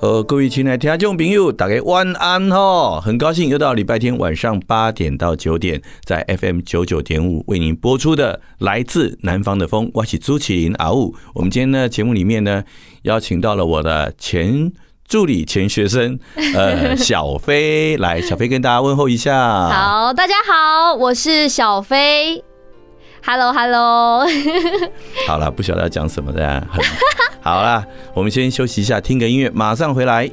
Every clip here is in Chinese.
呃，各位亲爱的听众朋友，大家晚安哈！很高兴又到礼拜天晚上八点到九点，在 FM 九九点五为您播出的《来自南方的风》，我是朱启林阿雾。我们今天呢节目里面呢，邀请到了我的前助理、前学生，呃，小飞来，小飞跟大家问候一下。好，大家好，我是小飞。Hello，Hello。好了，不晓得要讲什么的。好啦，我们先休息一下，听个音乐，马上回来。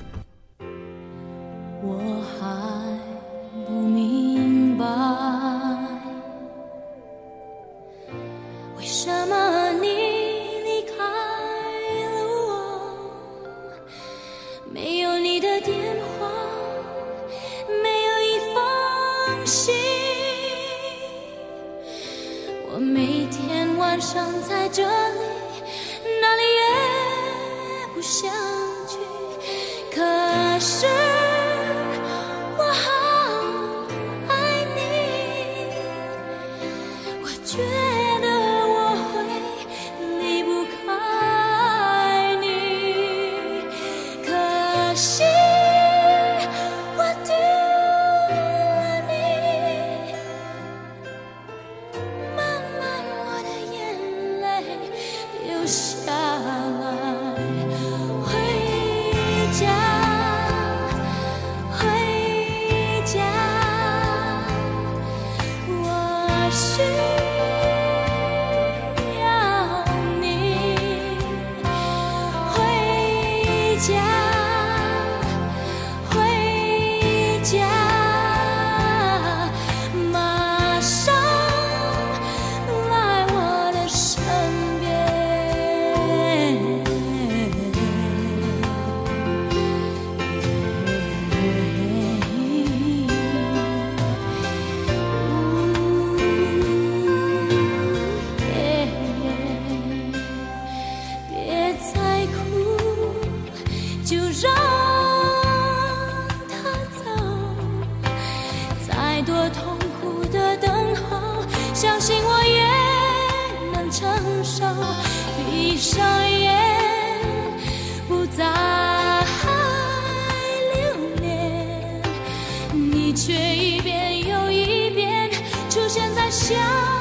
闭上眼，不再留恋，你却一遍又一遍出现在想。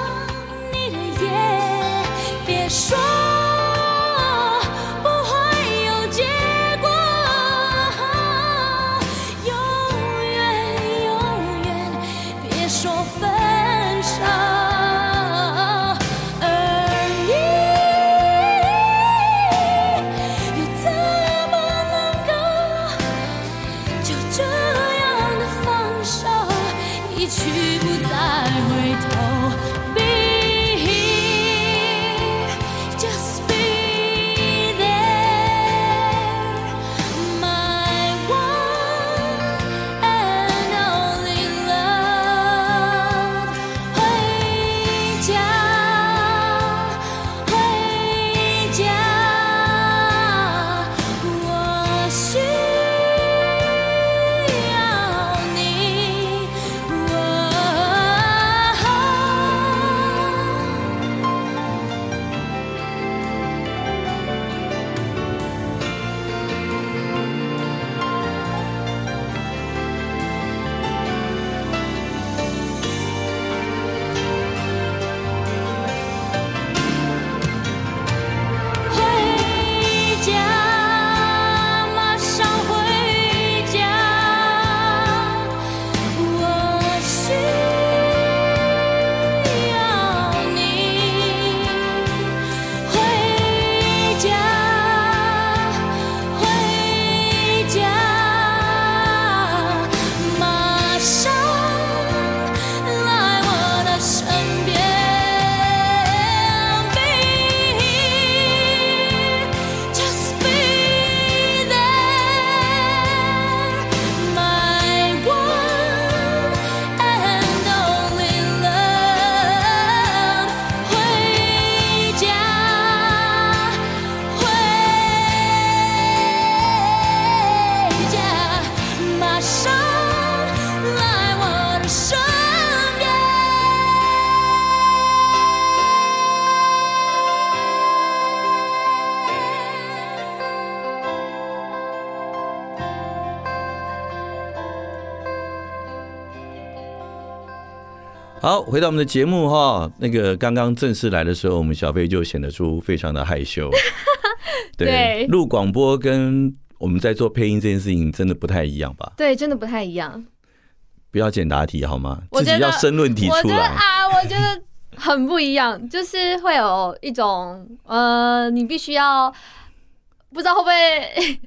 回到我们的节目哈，那个刚刚正式来的时候，我们小飞就显得出非常的害羞。对，录广播跟我们在做配音这件事情真的不太一样吧？对，真的不太一样。不要简答题好吗？自己要申论题出来啊！我觉得很不一样，就是会有一种呃，你必须要不知道会不会。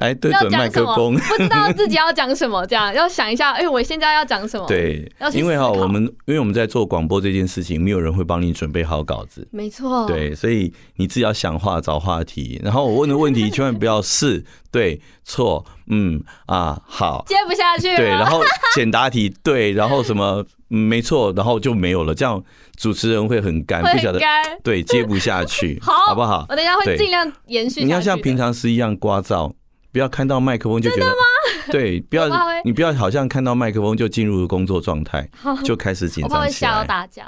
来对准麦克风，不知道自己要讲什么，这样要想一下。哎，我现在要讲什么？对，因为哈，我们因为我们在做广播这件事情，没有人会帮你准备好稿子。没错。对，所以你自己要想话找话题，然后我问的问题千万不要是对错，嗯啊好，接不下去。对，然后简答题对，然后什么没错，然后就没有了，这样主持人会很干，不晓得对接不下去，好不好？我等一下会尽量延续。你要像平常时一样刮噪。不要看到麦克风就觉得，对，不要你不要好像看到麦克风就进入工作状态，就开始紧张起来。我怕会吓到大家。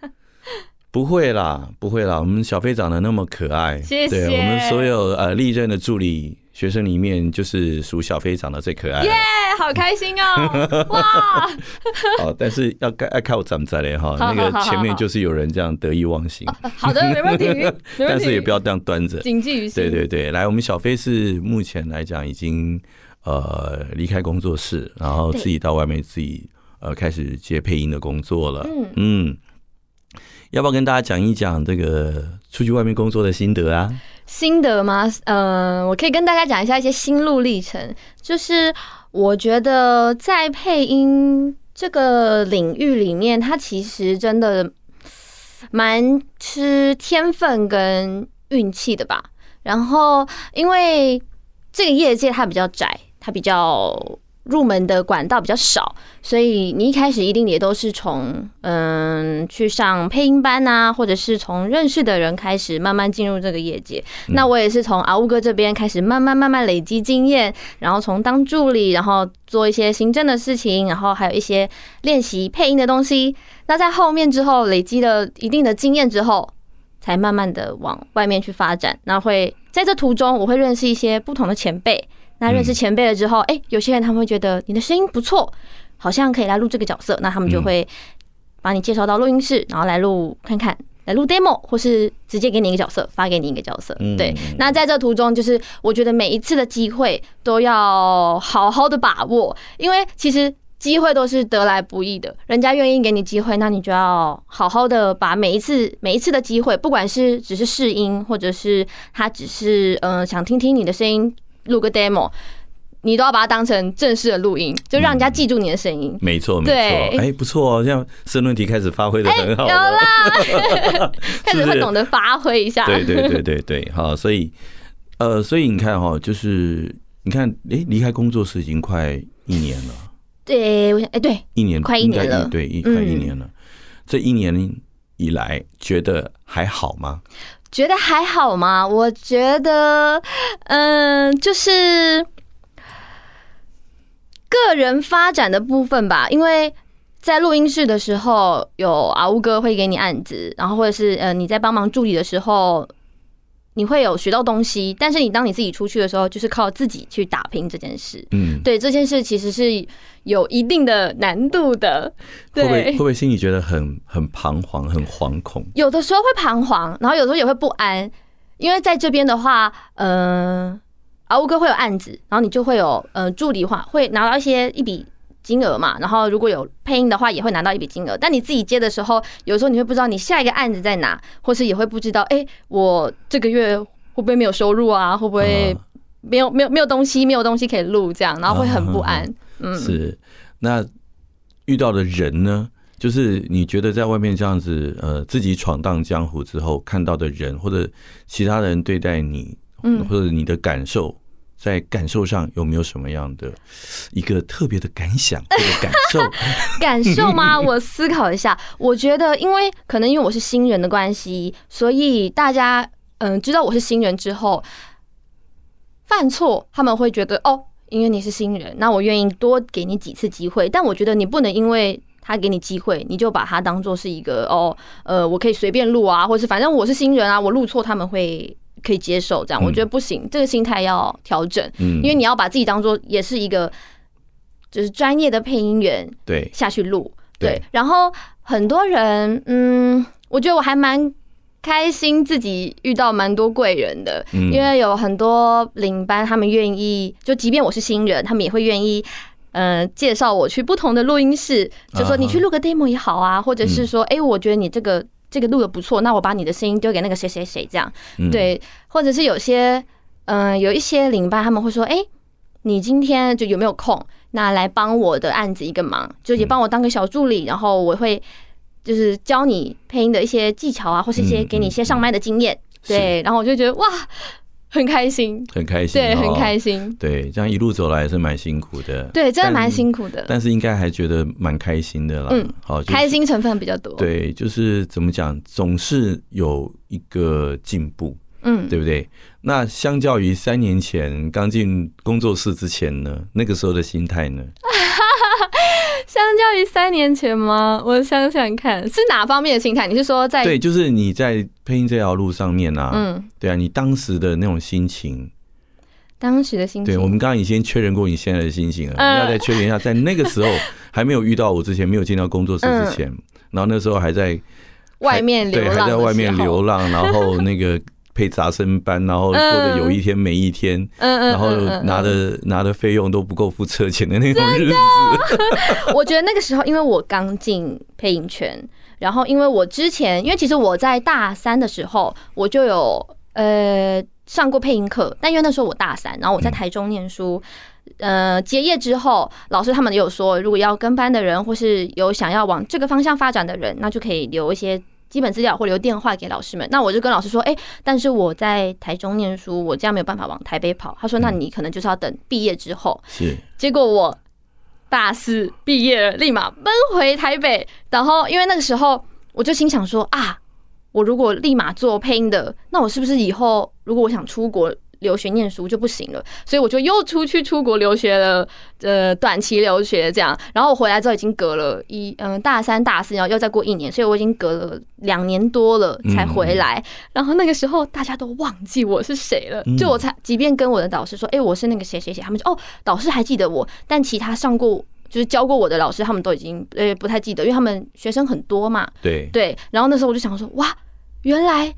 不会啦，不会啦，我们小飞长得那么可爱，谢谢。对，我们所有呃历任的助理。学生里面就是属小飞长得最可爱，耶，好开心哦！哇，好，但是要该爱看我怎么在嘞哈，那个前面就是有人这样得意忘形。好的，没问题，但是也不要这样端着，谨记于心。对对对，来，我们小飞是目前来讲已经呃离开工作室，然后自己到外面自己呃开始接配音的工作了。嗯。嗯，要不要跟大家讲一讲这个出去外面工作的心得啊？心得吗？嗯、呃，我可以跟大家讲一下一些心路历程。就是我觉得在配音这个领域里面，它其实真的蛮吃天分跟运气的吧。然后，因为这个业界它比较窄，它比较。入门的管道比较少，所以你一开始一定也都是从嗯去上配音班啊，或者是从认识的人开始慢慢进入这个业界。嗯、那我也是从阿乌哥这边开始慢慢慢慢累积经验，然后从当助理，然后做一些行政的事情，然后还有一些练习配音的东西。那在后面之后累积了一定的经验之后，才慢慢的往外面去发展。那会在这途中，我会认识一些不同的前辈。那认识前辈了之后，哎、欸，有些人他们会觉得你的声音不错，好像可以来录这个角色，那他们就会把你介绍到录音室，然后来录看看，来录 demo，或是直接给你一个角色，发给你一个角色。对，那在这途中，就是我觉得每一次的机会都要好好的把握，因为其实机会都是得来不易的，人家愿意给你机会，那你就要好好的把每一次每一次的机会，不管是只是试音，或者是他只是嗯、呃、想听听你的声音。录个 demo，你都要把它当成正式的录音，就让人家记住你的声音。没错，没错。哎，不错哦，这样申论题开始发挥的很好。有啦，开始会懂得发挥一下。对对对对对，好，所以呃，所以你看哈，就是你看，哎，离开工作室已经快一年了。对，我想，哎，对，一年，快一年了。对，一快一年了。这一年以来，觉得还好吗？觉得还好吗？我觉得，嗯，就是个人发展的部分吧。因为在录音室的时候，有阿乌哥会给你案子，然后或者是呃你在帮忙助理的时候。你会有学到东西，但是你当你自己出去的时候，就是靠自己去打拼这件事。嗯，对，这件事其实是有一定的难度的。对，会不会会不会心里觉得很很彷徨、很惶恐？有的时候会彷徨，然后有时候也会不安，因为在这边的话，嗯、呃，阿乌哥会有案子，然后你就会有呃助理话会拿到一些一笔。金额嘛，然后如果有配音的话，也会拿到一笔金额。但你自己接的时候，有时候你会不知道你下一个案子在哪，或是也会不知道，哎，我这个月会不会没有收入啊？会不会没有没有没有东西，没有东西可以录这样，然后会很不安。嗯，是。那遇到的人呢？就是你觉得在外面这样子，呃，自己闯荡江湖之后看到的人，或者其他人对待你，嗯，或者你的感受。在感受上有没有什么样的一个特别的感想 或者感受？感受吗？我思考一下。我觉得，因为可能因为我是新人的关系，所以大家嗯知道我是新人之后，犯错他们会觉得哦，因为你是新人，那我愿意多给你几次机会。但我觉得你不能因为他给你机会，你就把他当做是一个哦呃，我可以随便录啊，或是反正我是新人啊，我录错他们会。可以接受这样，我觉得不行，这个心态要调整。嗯，因为你要把自己当做也是一个，就是专业的配音员，对，下去录，对，然后很多人，嗯，我觉得我还蛮开心，自己遇到蛮多贵人的，因为有很多领班，他们愿意，就即便我是新人，他们也会愿意，嗯，介绍我去不同的录音室，就说你去录个 demo 也好啊，或者是说，哎，我觉得你这个这个录的不错，那我把你的声音丢给那个谁谁谁这样，对，或者是有些，嗯，有一些领班他们会说，哎，你今天就有没有空？那来帮我的案子一个忙，就也帮我当个小助理，然后我会就是教你配音的一些技巧啊，或是一些给你一些上麦的经验，对，然后我就觉得哇，很开心，很开心，对，很开心，对，这样一路走来也是蛮辛苦的，对，真的蛮辛苦的，但是应该还觉得蛮开心的啦，嗯，好，开心成分比较多，对，就是怎么讲，总是有一个进步。嗯，对不对？那相较于三年前刚进工作室之前呢，那个时候的心态呢？相较于三年前吗？我想想看，是哪方面的心态？你是说在？对，就是你在配音这条路上面啊，嗯，对啊，你当时的那种心情，当时的心情，对，我们刚刚已经确认过你现在的心情了，呃、你要再确认一下，在那个时候 还没有遇到我之前，没有进到工作室之前，嗯、然后那时候还在外面流浪，对，还在外面流浪，然后那个。配杂声班，然后过得有一天没一天，嗯、然后拿的、嗯嗯嗯、拿的费用都不够付车钱的那种日子。我觉得那个时候，因为我刚进配音圈，然后因为我之前，因为其实我在大三的时候我就有呃上过配音课，但因为那时候我大三，然后我在台中念书，嗯、呃，结业之后，老师他们也有说，如果要跟班的人，或是有想要往这个方向发展的人，那就可以留一些。基本资料或留电话给老师们，那我就跟老师说，哎，但是我在台中念书，我这样没有办法往台北跑。他说，那你可能就是要等毕业之后。是。结果我大四毕业了，立马奔回台北。然后因为那个时候，我就心想说啊，我如果立马做配音的，那我是不是以后如果我想出国？留学念书就不行了，所以我就又出去出国留学了，呃，短期留学这样。然后我回来之后已经隔了一嗯大三大四，然后又再过一年，所以我已经隔了两年多了才回来。然后那个时候大家都忘记我是谁了，就我才即便跟我的导师说，哎，我是那个谁谁谁，他们就哦，导师还记得我，但其他上过就是教过我的老师，他们都已经呃不太记得，因为他们学生很多嘛。对对。然后那时候我就想说，哇，原来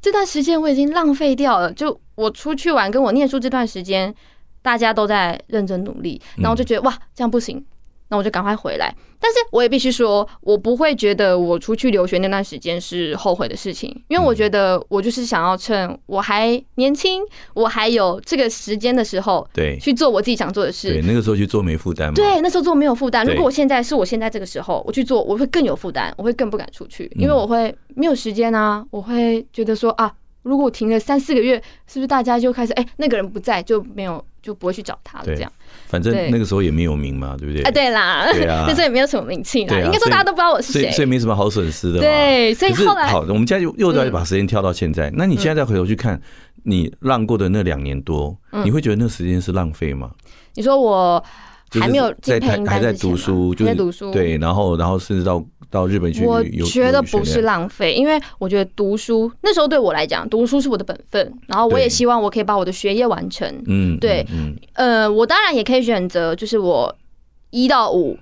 这段时间我已经浪费掉了，就。我出去玩，跟我念书这段时间，大家都在认真努力，然后我就觉得哇，这样不行，那我就赶快回来。但是我也必须说，我不会觉得我出去留学那段时间是后悔的事情，因为我觉得我就是想要趁我还年轻，我还有这个时间的时候，对，去做我自己想做的事。对，那个时候去做没负担吗。对，那时候做没有负担。如果我现在是我现在这个时候我去做，我会更有负担，我会更不敢出去，因为我会没有时间啊，我会觉得说啊。如果我停了三四个月，是不是大家就开始哎、欸，那个人不在就没有就不会去找他了？这样，反正那个时候也没有名嘛，对不对？啊，对啦，那时候也没有什么名气啦，应该说大家都不知道我是谁，所以，没什么好损失的。对，所以后来好，我们现在又又再把时间跳到现在，嗯、那你现在再回头去看你浪过的那两年多，嗯、你会觉得那时间是浪费吗？你说我还没有在还还在读书，就是读书，对，然后然后甚至到。到日本去，我觉得不是浪费，因为我觉得读书那时候对我来讲，读书是我的本分，然后我也希望我可以把我的学业完成。嗯，对，呃，我当然也可以选择，就是我一到五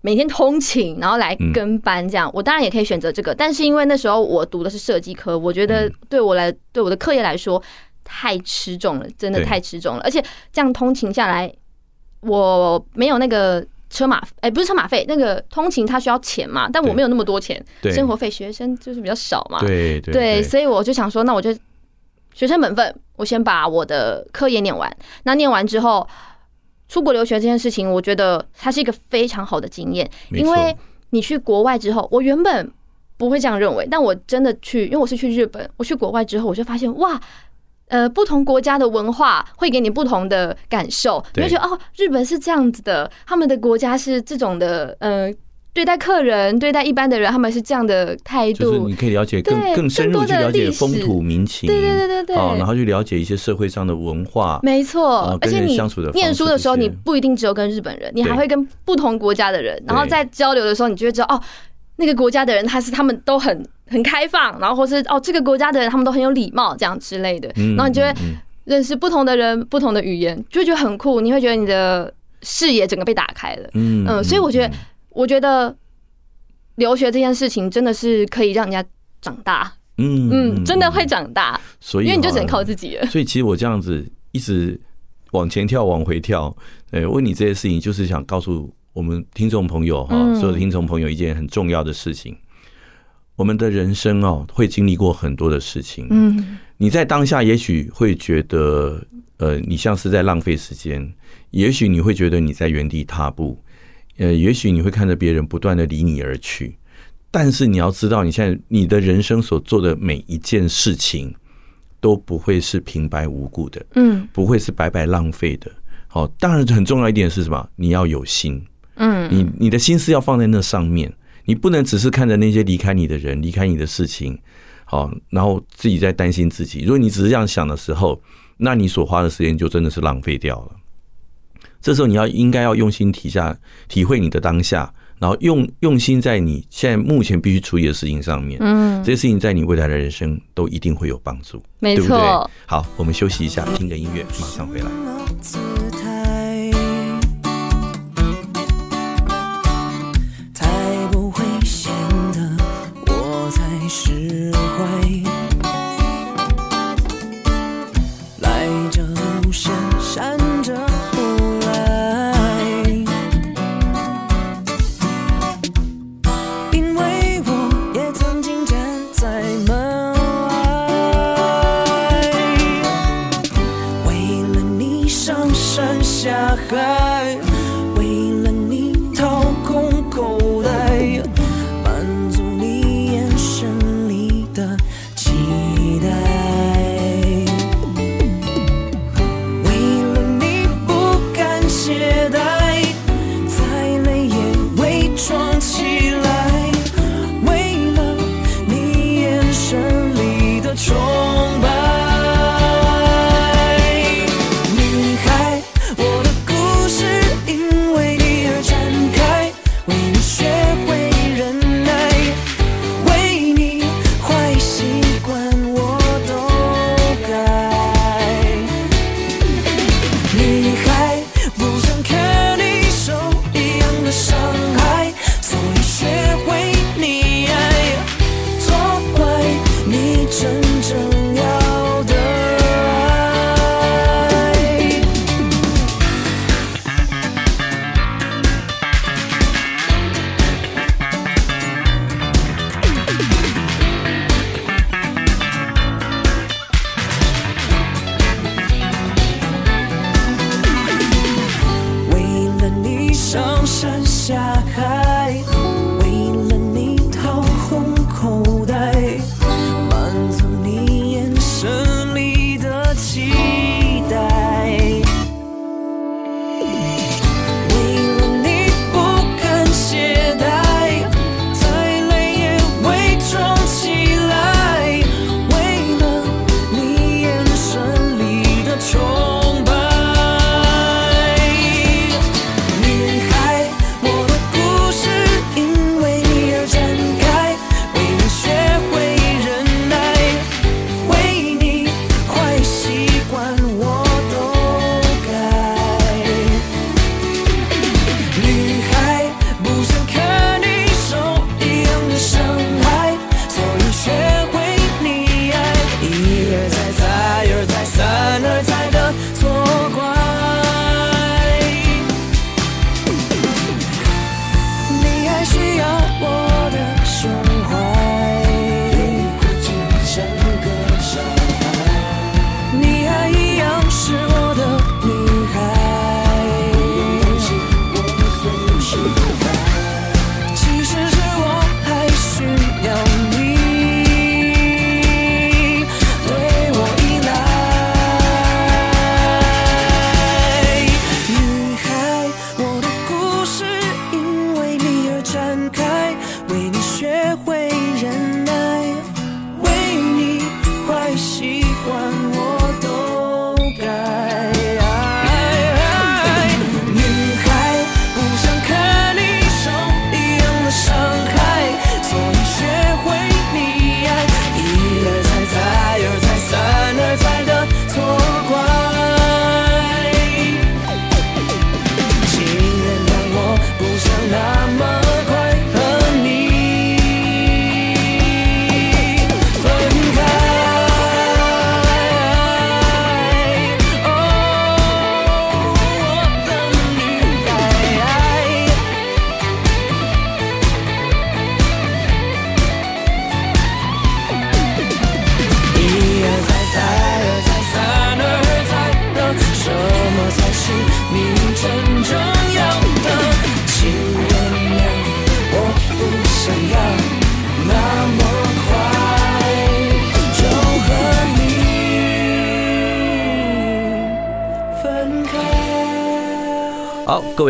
每天通勤，然后来跟班这样，我当然也可以选择这个。但是因为那时候我读的是设计科，我觉得对我来对我的课业来说太吃重了，真的太吃重了，而且这样通勤下来，我没有那个。车马哎，不是车马费，那个通勤他需要钱嘛？但我没有那么多钱，生活费学生就是比较少嘛。对对对，所以我就想说，那我就学生本分，我先把我的课业念完。那念完之后，出国留学这件事情，我觉得它是一个非常好的经验，因为你去国外之后，我原本不会这样认为，但我真的去，因为我是去日本，我去国外之后，我就发现哇。呃，不同国家的文化会给你不同的感受，你会觉得哦，日本是这样子的，他们的国家是这种的，呃，对待客人、对待一般的人，他们是这样的态度。就是你可以了解更更深入去了解风土民情，对对对对对，然后去了解一些社会上的文化，没错。而且你念书的时候，你不一定只有跟日本人，你还会跟不同国家的人，然后在交流的时候，你就会知道哦，那个国家的人他是他们都很。很开放，然后或是哦，这个国家的人他们都很有礼貌，这样之类的。然后你就会认识不同的人，不同的语言，就会觉得很酷。你会觉得你的视野整个被打开了。嗯嗯，所以我觉得，我觉得留学这件事情真的是可以让人家长大，嗯嗯，真的会长大，所以因为你就只能靠自己了。所以其实我这样子一直往前跳，往回跳，呃，问你这些事情，就是想告诉我们听众朋友哈，所有的听众朋友一件很重要的事情。我们的人生哦，会经历过很多的事情。嗯，你在当下也许会觉得，呃，你像是在浪费时间；也许你会觉得你在原地踏步；呃，也许你会看着别人不断的离你而去。但是你要知道，你现在你的人生所做的每一件事情都不会是平白无故的，嗯，不会是白白浪费的。好，当然很重要一点是什么？你要有心，嗯，你你的心思要放在那上面。你不能只是看着那些离开你的人、离开你的事情，好，然后自己在担心自己。如果你只是这样想的时候，那你所花的时间就真的是浪费掉了。这时候你要应该要用心体下体会你的当下，然后用用心在你现在目前必须处理的事情上面。嗯，这些事情在你未来的人生都一定会有帮助，没错。对不对？好，我们休息一下，听个音乐，马上回来。女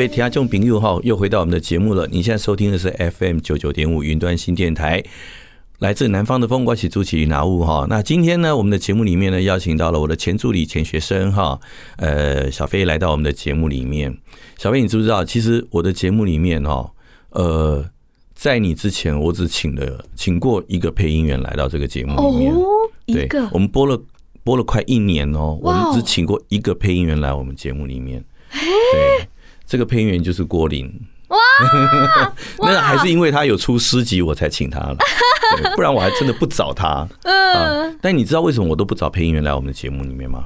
位听众朋友哈，又回到我们的节目了。你现在收听的是 FM 九九点五云端新电台，来自南方的风，我是朱启拿物哈。那今天呢，我们的节目里面呢，邀请到了我的前助理、前学生哈，呃，小飞来到我们的节目里面。小飞，你知不知道？其实我的节目里面哈，呃，在你之前，我只请了请过一个配音员来到这个节目里面。哦，对，一个我们播了播了快一年哦，我们只请过一个配音员来我们节目里面。对。这个配音员就是郭林哇，那还是因为他有出诗集，我才请他了，不然我还真的不找他。嗯，但你知道为什么我都不找配音员来我们的节目里面吗？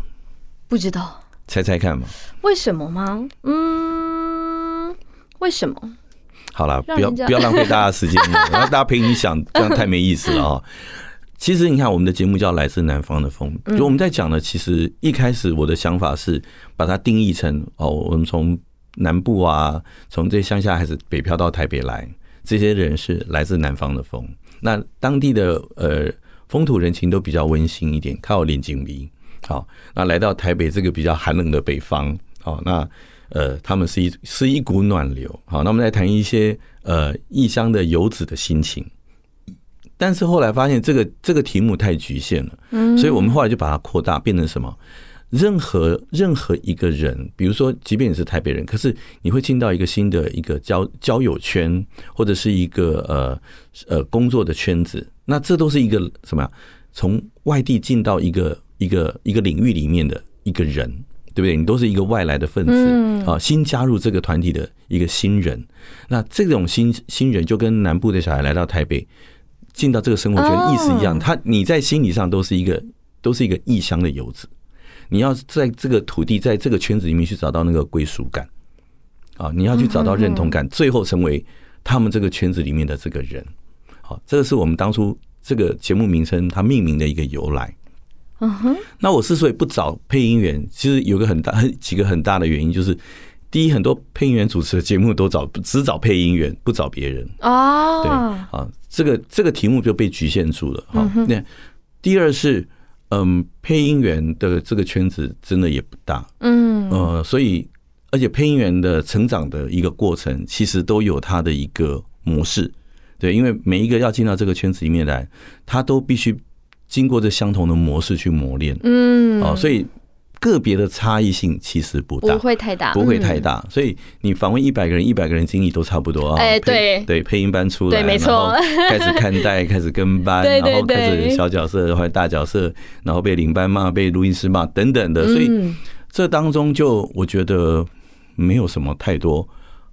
不知道，猜猜看嘛？为什么吗？嗯，为什么？好了，不要不要浪费大家时间了，然后大家陪你想，这样太没意思了啊。其实你看，我们的节目叫《来自南方的风》，就我们在讲的，其实一开始我的想法是把它定义成哦，我们从南部啊，从这乡下还是北漂到台北来，这些人是来自南方的风。那当地的呃风土人情都比较温馨一点，靠脸景鼻。好，那来到台北这个比较寒冷的北方，好，那呃他们是一是一股暖流。好，那我们来谈一些呃异乡的游子的心情。但是后来发现这个这个题目太局限了，嗯，所以我们后来就把它扩大，变成什么？任何任何一个人，比如说，即便你是台北人，可是你会进到一个新的一个交交友圈，或者是一个呃呃工作的圈子，那这都是一个什么呀？从外地进到一个一个一个领域里面的一个人，对不对？你都是一个外来的分子啊，新加入这个团体的一个新人。那这种新新人就跟南部的小孩来到台北，进到这个生活圈意思一样，他你在心理上都是一个都是一个异乡的游子。你要在这个土地，在这个圈子里面去找到那个归属感啊！你要去找到认同感，最后成为他们这个圈子里面的这个人。好，这个是我们当初这个节目名称它命名的一个由来。嗯哼。那我之所以不找配音员，其实有个很大、很 几个很大的原因，就是第一，很多配音员主持的节目都找只找配音员，不找别人。哦。对啊，这个这个题目就被局限住了。好，那第二是。嗯，配音员的这个圈子真的也不大，嗯，呃，所以而且配音员的成长的一个过程，其实都有他的一个模式，对，因为每一个要进到这个圈子里面来，他都必须经过这相同的模式去磨练，嗯，哦，所以。个别的差异性其实不大，不会太大，不会太大。所以你访问一百个人，一百个人经历都差不多啊。哎，对对，配音班出来，没错，开始看待，开始跟班，然后开始小角色或者大角色，然后被领班骂，被录音师骂等等的。所以这当中就我觉得没有什么太多。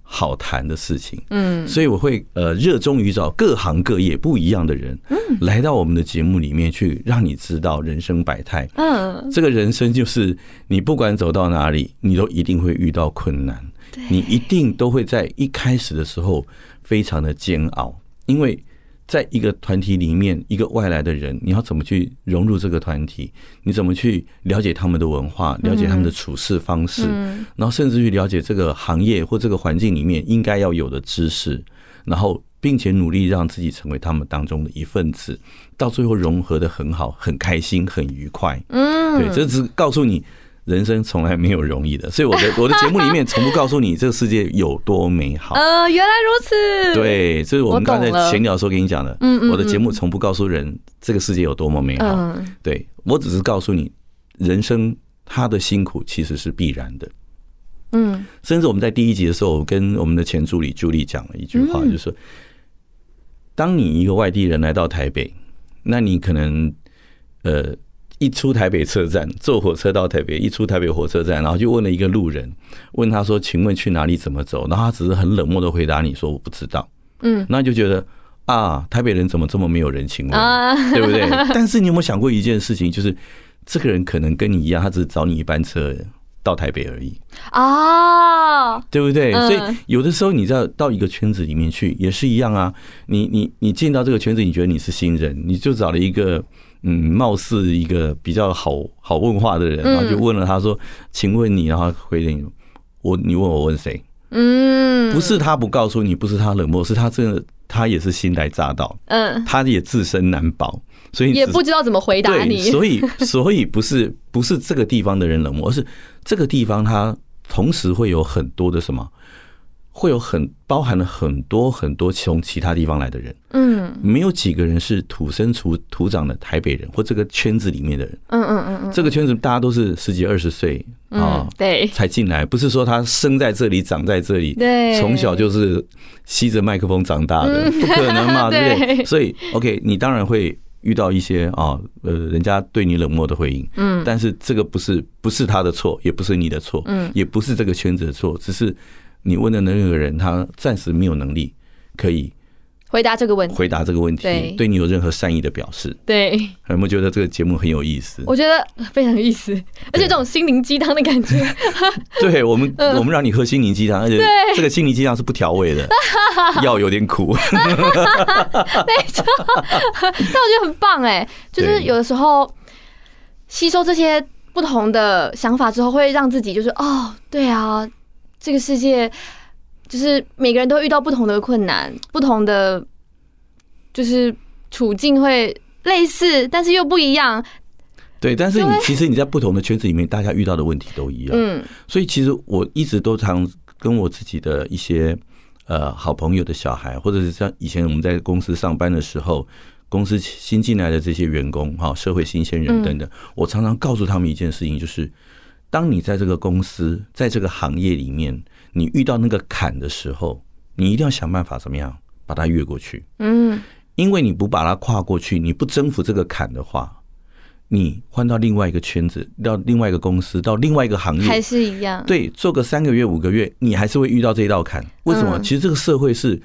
好谈的事情，嗯，所以我会呃热衷于找各行各业不一样的人，嗯，来到我们的节目里面去，让你知道人生百态，嗯，这个人生就是你不管走到哪里，你都一定会遇到困难，你一定都会在一开始的时候非常的煎熬，因为。在一个团体里面，一个外来的人，你要怎么去融入这个团体？你怎么去了解他们的文化，了解他们的处事方式，然后甚至去了解这个行业或这个环境里面应该要有的知识，然后并且努力让自己成为他们当中的一份子，到最后融合的很好，很开心，很愉快。嗯，对，这只告诉你。人生从来没有容易的，所以我的 我的节目里面从不告诉你这个世界有多美好。呃，原来如此。对，这是我们刚才闲聊的时候跟你讲的。嗯，我的节目从不告诉人这个世界有多么美好。嗯，对，我只是告诉你，人生它的辛苦其实是必然的。嗯，甚至我们在第一集的时候，我跟我们的前助理朱莉讲了一句话，就是说，当你一个外地人来到台北，那你可能呃。一出台北车站，坐火车到台北，一出台北火车站，然后就问了一个路人，问他说：“请问去哪里？怎么走？”然后他只是很冷漠的回答你说：“我不知道。”嗯，那就觉得啊，台北人怎么这么没有人情味，对不对？但是你有没有想过一件事情，就是这个人可能跟你一样，他只是找你一班车到台北而已啊，对不对？所以有的时候你知道到一个圈子里面去也是一样啊。你你你进到这个圈子，你觉得你是新人，你就找了一个。嗯，貌似一个比较好好问话的人，然后就问了他说：“请问你？”然后回应我：“你问我问谁？”嗯，不是他不告诉你，不是他冷漠，是他真的他也是新来乍到，嗯，他也自身难保，所以也不知道怎么回答你。所以，所以不是不是这个地方的人冷漠，而是这个地方他同时会有很多的什么？会有很包含了很多很多从其他地方来的人，嗯，没有几个人是土生土土长的台北人或这个圈子里面的人，嗯嗯嗯嗯，这个圈子大家都是十几二十岁啊，对，才进来，不是说他生在这里长在这里，对，从小就是吸着麦克风长大的，不可能嘛，对不对？所以，OK，你当然会遇到一些啊，呃，人家对你冷漠的回应，嗯，但是这个不是不是他的错，也不是你的错，嗯，也不是这个圈子的错，只是。你问的那个人，他暂时没有能力可以回答这个问题，回答这个问题，对你有任何善意的表示。对，有没有觉得这个节目很有意思？我觉得非常有意思，而且这种心灵鸡汤的感觉。对我们，我们让你喝心灵鸡汤，而且这个心灵鸡汤是不调味的，药有点苦。没错，但我觉得很棒哎，就是有的时候吸收这些不同的想法之后，会让自己就是哦，对啊。这个世界就是每个人都遇到不同的困难，不同的就是处境会类似，但是又不一样。对，但是你其实你在不同的圈子里面，大家遇到的问题都一样。嗯，所以其实我一直都常跟我自己的一些呃好朋友的小孩，或者是像以前我们在公司上班的时候，公司新进来的这些员工哈，社会新鲜人等等，我常常告诉他们一件事情，就是。当你在这个公司，在这个行业里面，你遇到那个坎的时候，你一定要想办法怎么样把它越过去。嗯，因为你不把它跨过去，你不征服这个坎的话，你换到另外一个圈子，到另外一个公司，到另外一个行业，还是一样。对，做个三个月、五个月，你还是会遇到这道坎。为什么？其实这个社会是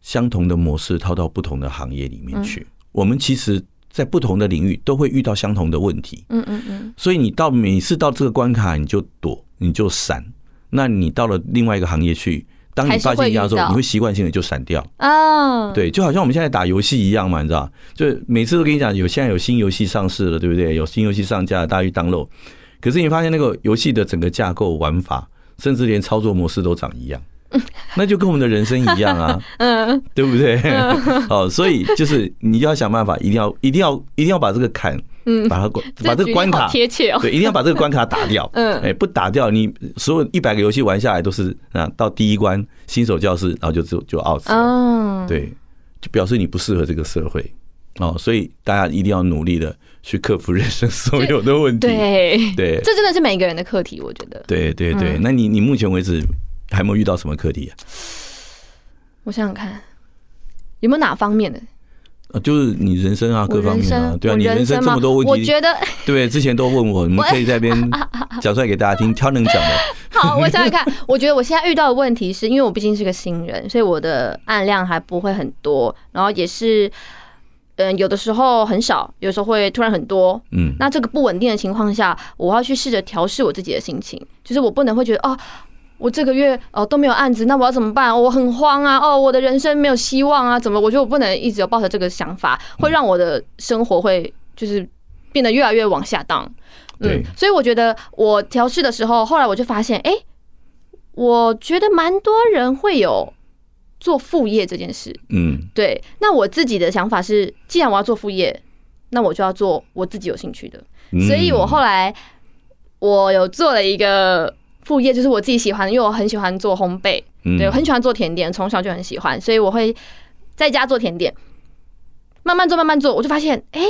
相同的模式套到不同的行业里面去。我们其实。在不同的领域都会遇到相同的问题，嗯嗯嗯，所以你到每次到这个关卡，你就躲，你就闪。那你到了另外一个行业去，当你发现压之后，你会习惯性的就闪掉。哦，对，就好像我们现在打游戏一样嘛，你知道？就每次都跟你讲，有现在有新游戏上市了，对不对？有新游戏上架，大家去 download。可是你发现那个游戏的整个架构、玩法，甚至连操作模式都长一样。那就跟我们的人生一样啊，嗯，对不对？哦，所以就是你要想办法，一定要、一定要、一定要把这个坎，嗯，把它关，把这个关卡贴切哦，对，一定要把这个关卡打掉。嗯，哎，不打掉，你所有一百个游戏玩下来都是啊，到第一关新手教室，然后就就就 out 了。哦，对，就表示你不适合这个社会哦，所以大家一定要努力的去克服人生所有的问题。对对，这真的是每个人的课题，我觉得。对对对，那你你目前为止。还没有遇到什么课题啊？我想想看，有没有哪方面的？啊，就是你人生啊，各方面啊，对啊，你人生这么多问题，我觉得对，之前都问我，你们可以在这边 讲出来给大家听，挑能讲的。好，我想想看，我觉得我现在遇到的问题是因为我毕竟是个新人，所以我的案量还不会很多，然后也是，嗯，有的时候很少，有时候会突然很多，嗯，那这个不稳定的情况下，我要去试着调试我自己的心情，就是我不能会觉得哦。我这个月哦都没有案子，那我要怎么办？我很慌啊！哦，我的人生没有希望啊！怎么？我觉得我不能一直有抱着这个想法，会让我的生活会就是变得越来越往下荡。嗯，所以我觉得我调试的时候，后来我就发现，哎，我觉得蛮多人会有做副业这件事。嗯，对。那我自己的想法是，既然我要做副业，那我就要做我自己有兴趣的。所以我后来我有做了一个。副业就是我自己喜欢的，因为我很喜欢做烘焙，对，我很喜欢做甜点，从小就很喜欢，所以我会在家做甜点，慢慢做，慢慢做，我就发现，哎，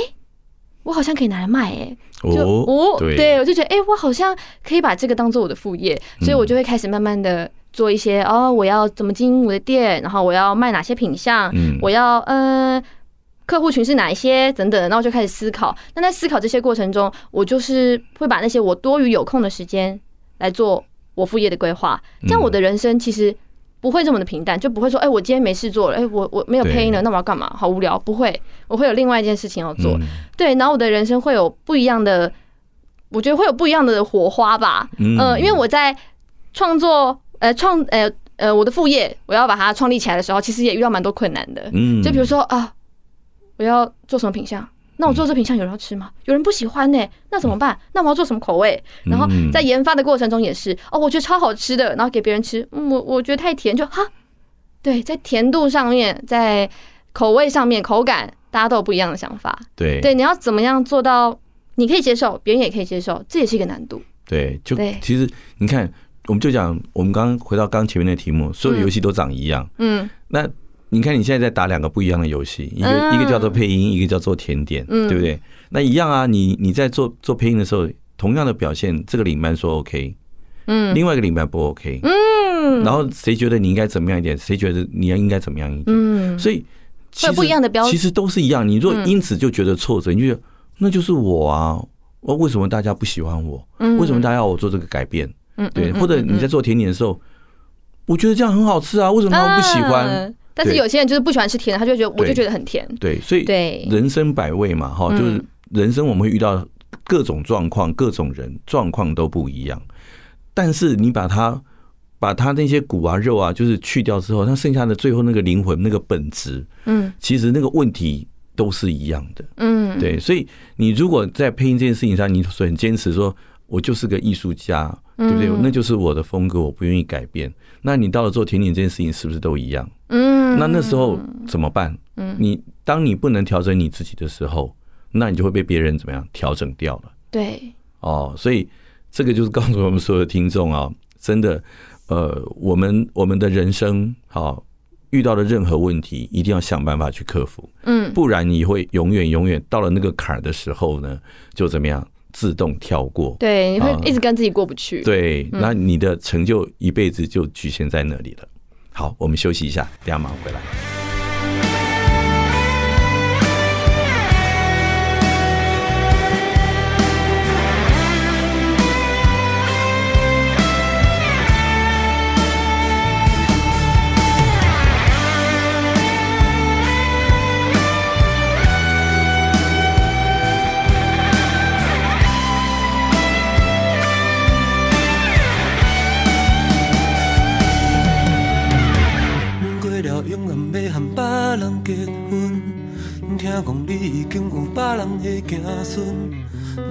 我好像可以拿来卖，哎，就哦，对，我就觉得，哎，我好像可以把这个当做我的副业，所以我就会开始慢慢的做一些，哦，我要怎么经营我的店，然后我要卖哪些品相，我要，嗯，客户群是哪一些，等等，然后就开始思考。那在思考这些过程中，我就是会把那些我多余有空的时间。来做我副业的规划，这样我的人生其实不会这么的平淡，就不会说，哎，我今天没事做了，哎，我我没有配音了，那我要干嘛？好无聊，不会，我会有另外一件事情要做，对，然后我的人生会有不一样的，我觉得会有不一样的火花吧，嗯，因为我在创作，呃，创，呃，呃，我的副业，我要把它创立起来的时候，其实也遇到蛮多困难的，嗯，就比如说啊，我要做什么品项？那我做这品相有人要吃吗？有人不喜欢呢？那怎么办？那我要做什么口味？然后在研发的过程中也是哦，我觉得超好吃的，然后给别人吃，嗯，我我觉得太甜，就哈，对，在甜度上面，在口味上面，口感大家都有不一样的想法。对对，你要怎么样做到你可以接受，别人也可以接受，这也是一个难度。对，就其实你看我们就讲，我们刚刚回到刚前面的题目，所有游戏都长一样。嗯，那你看你现在在打两个不一样的游戏，一个一个叫做配音，一个叫做甜点，对不对？那一样啊，你你在做做配音的时候，同样的表现，这个领班说 OK，嗯，另外一个领班不 OK，嗯，然后谁觉得你应该怎么样一点，谁觉得你要应该怎么样一点，嗯，所以会不一样的标准，其实都是一样。你若因此就觉得挫折，你就觉得那就是我啊，我为什么大家不喜欢我？为什么大家要我做这个改变？嗯，对，或者你在做甜点的时候，我觉得这样很好吃啊，为什么他们不喜欢？但是有些人就是不喜欢吃甜的，他就觉得我就觉得很甜。对，所以对人生百味嘛，哈，就是人生我们会遇到各种状况，各种人状况都不一样。但是你把它把它那些骨啊肉啊，就是去掉之后，它剩下的最后那个灵魂那个本质，嗯，其实那个问题都是一样的。嗯，对，所以你如果在配音这件事情上，你很坚持说，我就是个艺术家。对不对？那就是我的风格，我不愿意改变。那你到了做甜点这件事情，是不是都一样？嗯。那那时候怎么办？嗯。你当你不能调整你自己的时候，那你就会被别人怎么样调整掉了？对。哦，所以这个就是告诉我们所有的听众啊，真的，呃，我们我们的人生，好，遇到的任何问题，一定要想办法去克服。嗯。不然你会永远永远到了那个坎儿的时候呢，就怎么样？自动跳过，对，你会一直跟自己过不去。对，那你的成就一辈子就局限在那里了。好，我们休息一下，等下马上回来。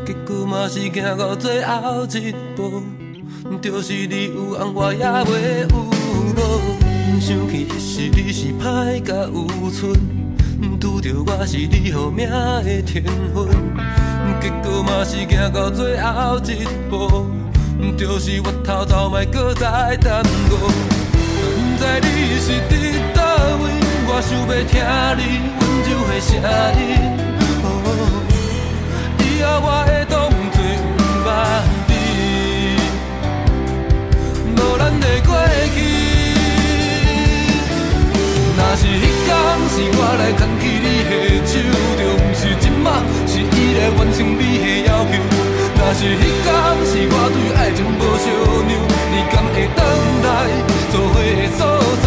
结果嘛是行到最后一步，就是你有红我也袂有路。想起彼时你是歹甲有寸，拄着我是你好命的天份。结果嘛是行到最后一步，就是我头走迈阁再耽误。不知你是伫倒位，我想要听你温柔的声音。以后我会当作不捌你，无咱的过去。若是迄天是我来牵起你的手，就不是今麦，是伊来完成你的要求。若是迄天是我对爱情无相让，你敢会回来做伙的所在？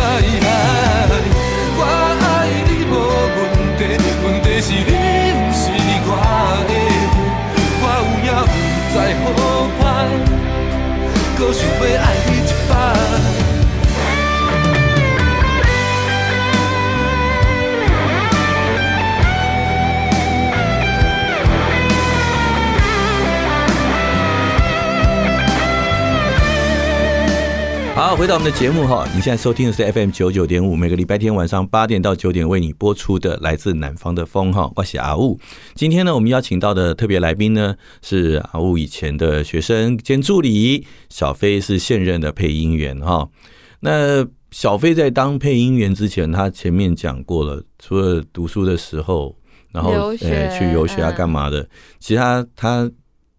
我爱你无问题，问题是你不是我的。再好歹，阁想要爱你一摆。好，回到我们的节目哈，你现在收听的是 FM 九九点五，每个礼拜天晚上八点到九点为你播出的来自南方的风哈，我是阿雾。今天呢，我们邀请到的特别来宾呢是阿雾以前的学生兼助理小飞，是现任的配音员哈。那小飞在当配音员之前，他前面讲过了，除了读书的时候，然后呃去游学啊干嘛的，其他他。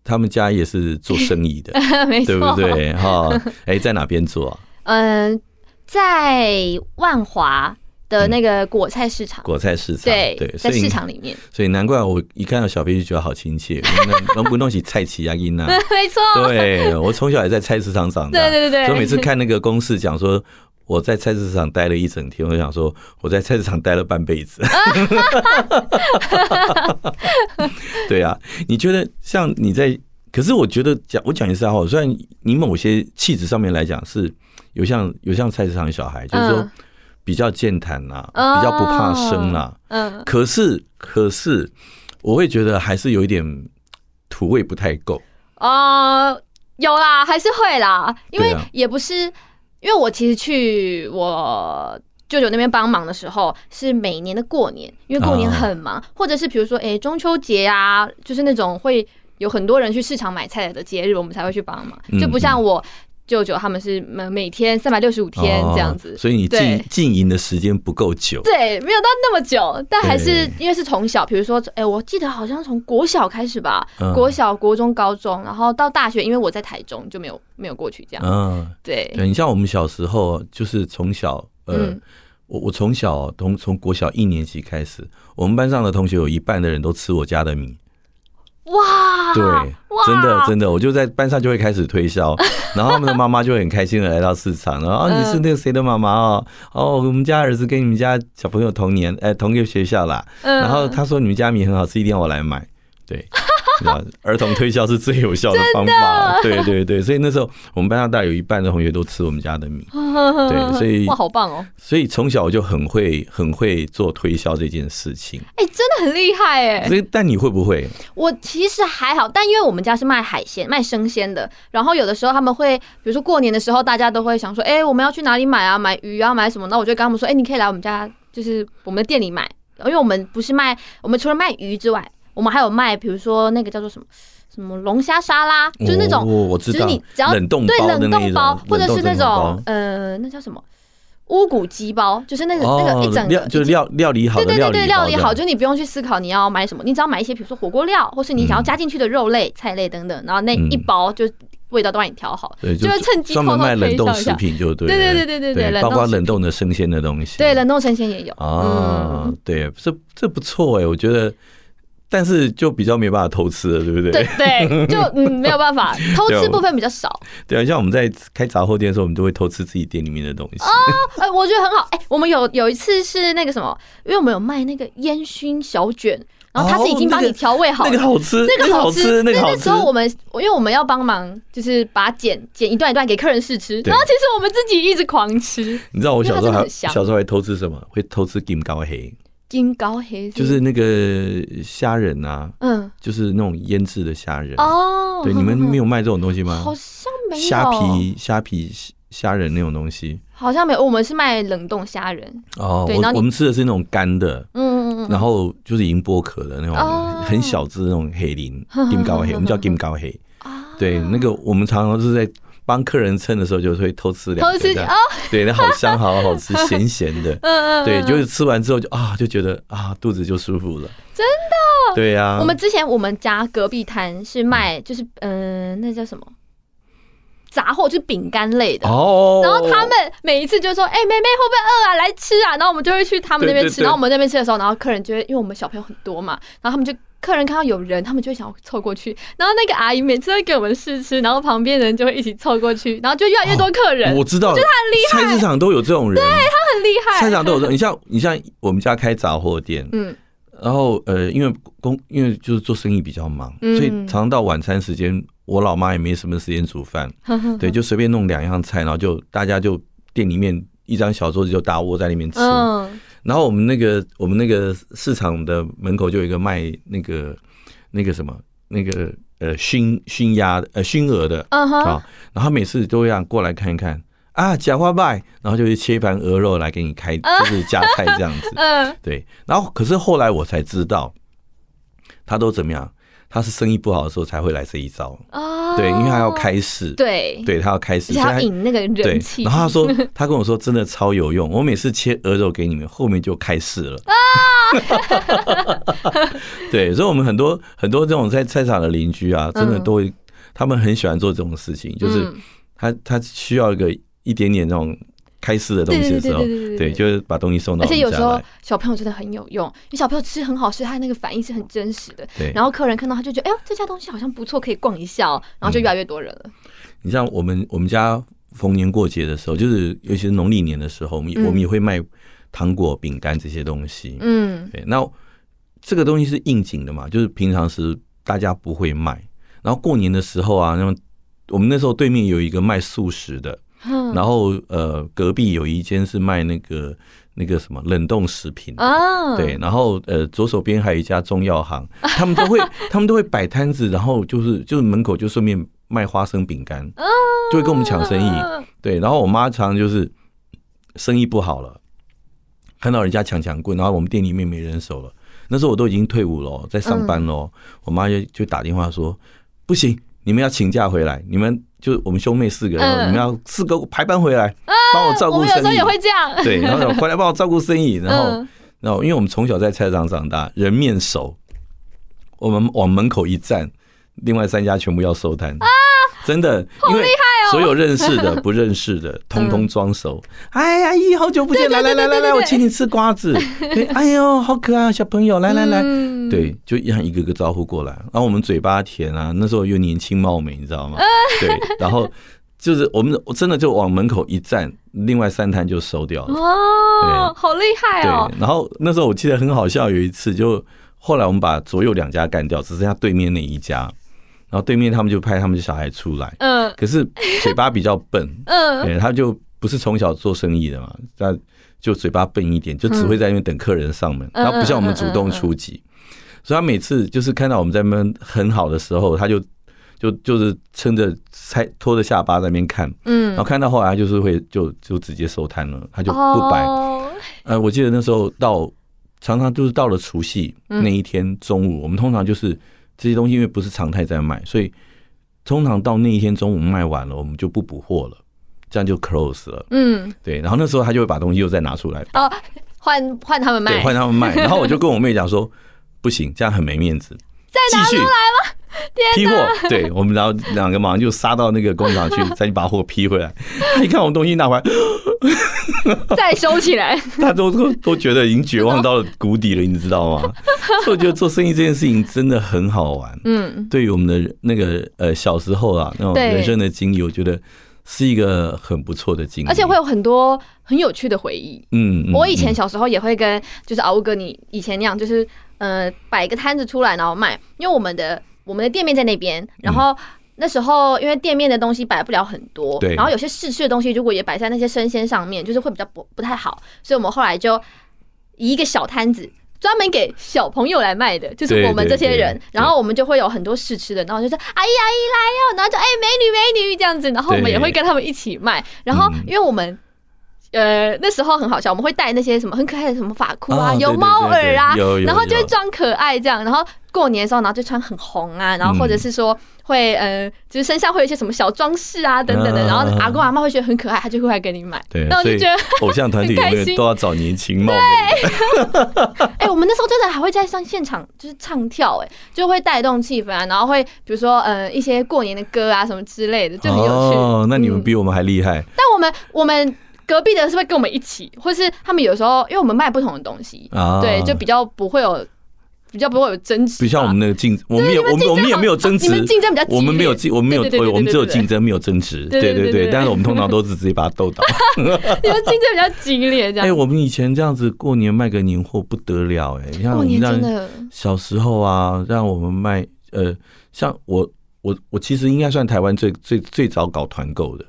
他们家也是做生意的，没错，对不对？哈，哎，在哪边做啊？嗯，在万华的那个果菜市场。果菜市场，对对，在市场里面。所以难怪我一看到小飞就觉得好亲切，能不弄起菜奇啊？音啊，没错。对，我从小也在菜市场长大，对对对。所以每次看那个公式讲说我在菜市场待了一整天，我就想说我在菜市场待了半辈子。对啊，你觉得像你在？可是我觉得讲我讲一下哈，虽然你某些气质上面来讲是有像有像菜市场的小孩，就是说比较健谈呐，比较不怕生呐，嗯，可是可是我会觉得还是有一点土味不太够。呃，有啦，还是会啦，因为也不是，因为我其实去我舅舅那边帮忙的时候是每年的过年，因为过年很忙，或者是比如说哎中秋节啊，就是那种会。有很多人去市场买菜的节日，我们才会去帮忙，就不像我舅舅他们是每每天三百六十五天这样子，哦、所以你经经营的时间不够久。对，没有到那么久，但还是因为是从小，比如说，哎、欸，我记得好像从国小开始吧，嗯、国小、国中、高中，然后到大学，因为我在台中就没有没有过去这样。嗯，对，对你像我们小时候，就是从小，呃，嗯、我我从小从从国小一年级开始，我们班上的同学有一半的人都吃我家的米。哇，对，真的真的，我就在班上就会开始推销，然后他们的妈妈就会很开心的来到市场，然后、啊、你是那个谁的妈妈哦？哦，我们家儿子跟你们家小朋友同年，哎，同一个学校啦。嗯、然后他说你们家米很好吃，一定要我来买。对。儿童推销是最有效的方法，对对对，所以那时候我们班上大概有一半的同学都吃我们家的米，对，所以哇，好棒哦！所以从小我就很会很会做推销这件事情，哎，真的很厉害哎！所以，但你会不会？我其实还好，但因为我们家是卖海鲜、卖生鲜的，然后有的时候他们会，比如说过年的时候，大家都会想说，哎，我们要去哪里买啊？买鱼啊？买什么？那我就跟他们说，哎，你可以来我们家，就是我们的店里买，因为我们不是卖，我们除了卖鱼之外。我们还有卖，比如说那个叫做什么什么龙虾沙拉，就是那种，我知道，就是你只要冷冻对冷冻包，或者是那种种呃，那叫什么乌骨鸡包，就是那个那个一整个就是料料理好，对对对对，料理好，就是你不用去思考你要买什么，你只要买一些，比如说火锅料，或是你想要加进去的肉类、菜类等等，然后那一包就味道都帮你调好，对，就会趁机专门卖冷冻食品，就对，对对对对对对，包括冷冻的生鲜的东西，对，冷冻生鲜也有。啊，对，这这不错哎，我觉得。但是就比较没办法偷吃了，对不对？对对，就嗯没有办法偷吃部分比较少。对啊，像我们在开杂货店的时候，我们都会偷吃自己店里面的东西。哦，哎，我觉得很好。哎，我们有有一次是那个什么，因为我们有卖那个烟熏小卷，然后他是已经帮你调味好了，那个好吃，那个好吃，那个好吃。那时候我们因为我们要帮忙，就是把它剪剪一段一段给客人试吃，然后其实我们自己一直狂吃。你知道我小时候还小时候还偷吃什么？会偷吃金高黑。金高黑就是那个虾仁啊，嗯，就是那种腌制的虾仁哦。对，你们没有卖这种东西吗？好像没有。虾皮、虾皮、虾仁那种东西，好像没有。我们是卖冷冻虾仁哦。对，我们吃的是那种干的，嗯嗯嗯，然后就是已经剥壳的那种很小只那种黑鳞 金高黑，我们叫金高黑。对，那个我们常常都是在。帮客人称的时候，就会偷吃两个，偷吃啊，对，那好香，好好吃，咸咸的，嗯嗯，对，就是吃完之后就啊，就觉得啊，肚子就舒服了，真的，对呀。我们之前我们家隔壁摊是卖，就是嗯，那叫什么杂货，就是饼干类的哦。然后他们每一次就说：“哎，妹妹会不会饿啊？来吃啊！”然后我们就会去他们那边吃。然后我们那边吃的时候，然后客人就会，因为我们小朋友很多嘛，然后他们就。客人看到有人，他们就会想要凑过去，然后那个阿姨每次会给我们试吃，然后旁边人就会一起凑过去，然后就越来越多客人。哦、我知道，就他很厉害。菜市场都有这种人，对他很厉害。菜市场都有这种，你像你像我们家开杂货店，嗯，然后呃，因为工因为就是做生意比较忙，嗯、所以常常到晚餐时间，我老妈也没什么时间煮饭，嗯、对，就随便弄两样菜，然后就大家就店里面一张小桌子就大窝在那边吃，嗯、然后我们那个我们那个市场的门口就有一个卖那个。那个什么，那个呃熏熏鸭呃熏鹅的，嗯哼，好，然后每次都会让过来看一看啊，假花拜，然后就去切一盘鹅肉来给你开，就是加菜这样子，嗯，对，然后可是后来我才知道，他都怎么样。他是生意不好的时候才会来这一招哦，对，因为他要开市，对，对他要开市，他要引那个人气。然后他说，他跟我说真的超有用，我每次切鹅肉给你们，后面就开市了啊。对，所以我们很多很多这种在菜场的邻居啊，真的都会，他们很喜欢做这种事情，就是他他需要一个一点点那种。开市的东西的时候，对，就是把东西送到。而且有时候小朋友真的很有用，因为小朋友吃很好吃，他那个反应是很真实的。对。然后客人看到他就觉得，哎呦，这家东西好像不错，可以逛一下哦。然后就越来越多人了。你像我们我们家逢年过节的时候，就是尤其是农历年的时候，我们我们也会卖糖果、饼干这些东西。嗯。对。那这个东西是应景的嘛？就是平常时大家不会卖，然后过年的时候啊，那么我们那时候对面有一个卖素食的。然后呃，隔壁有一间是卖那个那个什么冷冻食品的，对，然后呃，左手边还有一家中药行，他们都会他们都会摆摊子，然后就是就是门口就顺便卖花生饼干，就会跟我们抢生意，对，然后我妈常常就是生意不好了，看到人家抢抢棍，然后我们店里面没人手了，那时候我都已经退伍了，在上班了，我妈就就打电话说不行。你们要请假回来，你们就我们兄妹四个你们要四个排班回来，帮我照顾生意。我们有时候也会这样。对，然后 回来帮我照顾生意，然后嗯然后因为我们从小在菜市场长大，人面熟，我们往门口一站，另外三家全部要收摊啊，真的，因为所有认识的、不认识的，通通装熟。哎呀，姨，好久不见，来来来来来，我请你吃瓜子。哎呦，好可爱，小朋友，来来来，对，就一样一个个招呼过来。然后我们嘴巴甜啊，那时候又年轻貌美，你知道吗？对，然后就是我们真的就往门口一站，另外三摊就收掉了。哦，好厉害哦！对，然后那时候我记得很好笑，有一次就后来我们把左右两家干掉，只剩下对面那一家。然后对面他们就派他们的小孩出来，嗯，可是嘴巴比较笨，嗯，对，他就不是从小做生意的嘛，他就嘴巴笨一点，就只会在那边等客人上门，他不像我们主动出击，所以他每次就是看到我们在那边很好的时候，他就就就是撑着才拖着下巴在那边看，嗯，然后看到后来他就是会就就直接收摊了，他就不摆，呃，我记得那时候到常常就是到了除夕那一天中午，我们通常就是。这些东西因为不是常态在卖，所以通常到那一天中午卖完了，我们就不补货了，这样就 close 了。嗯，对。然后那时候他就会把东西又再拿出来，哦，换换他们卖，对，换他们卖。然后我就跟我妹讲说，不行，这样很没面子，再拿出来吗？批货，对，我们然后两个马上就杀到那个工厂去，再去把货批回来。他一看我们东西拿回来。再收起来，他都都都觉得已经绝望到了谷底了，你知道吗？所以我觉得做生意这件事情真的很好玩。嗯，对于我们的那个呃小时候啊那种人生的经历，我觉得是一个很不错的经历，而且会有很多很有趣的回忆。嗯，我以前小时候也会跟就是敖哥你以前那样，就是呃摆一个摊子出来然后卖，因为我们的我们的店面在那边，然后。那时候，因为店面的东西摆不了很多，然后有些试吃的东西如果也摆在那些生鲜上面，就是会比较不不太好，所以我们后来就以一个小摊子专门给小朋友来卖的，就是我们这些人，然后我们就会有很多试吃的，然后就说阿姨阿姨来哟，然后就哎美女美女。这样子，然后我们也会跟他们一起卖，然后因为我们。呃，那时候很好笑，我们会戴那些什么很可爱的什么发箍啊，有猫耳啊，然后就会装可爱这样，然后过年的时候，然后就穿很红啊，然后或者是说会呃，就是身上会有一些什么小装饰啊等等的，然后阿公阿妈会觉得很可爱，他就会来给你买。对，然后就觉得偶像团体都要找年轻貌美。哎，我们那时候真的还会在上现场就是唱跳，哎，就会带动气氛啊，然后会比如说呃一些过年的歌啊什么之类的，就很有趣。哦，那你们比我们还厉害。但我们我们。隔壁的是会跟我们一起，或是他们有时候，因为我们卖不同的东西，啊、对，就比较不会有，比较不会有争执。比像我们那个竞，我们也，我们我们也没有争执，你们竞争比较我们没有竞，我们没有，我们只有竞争，没有争执。对对对，但是我们通常都是直接把它斗倒。你们竞争比较激烈，这样。哎，我们以前这样子过年卖个年货不得了，哎，像我们让小时候啊，让我们卖，呃，像我我我其实应该算台湾最最最早搞团购的。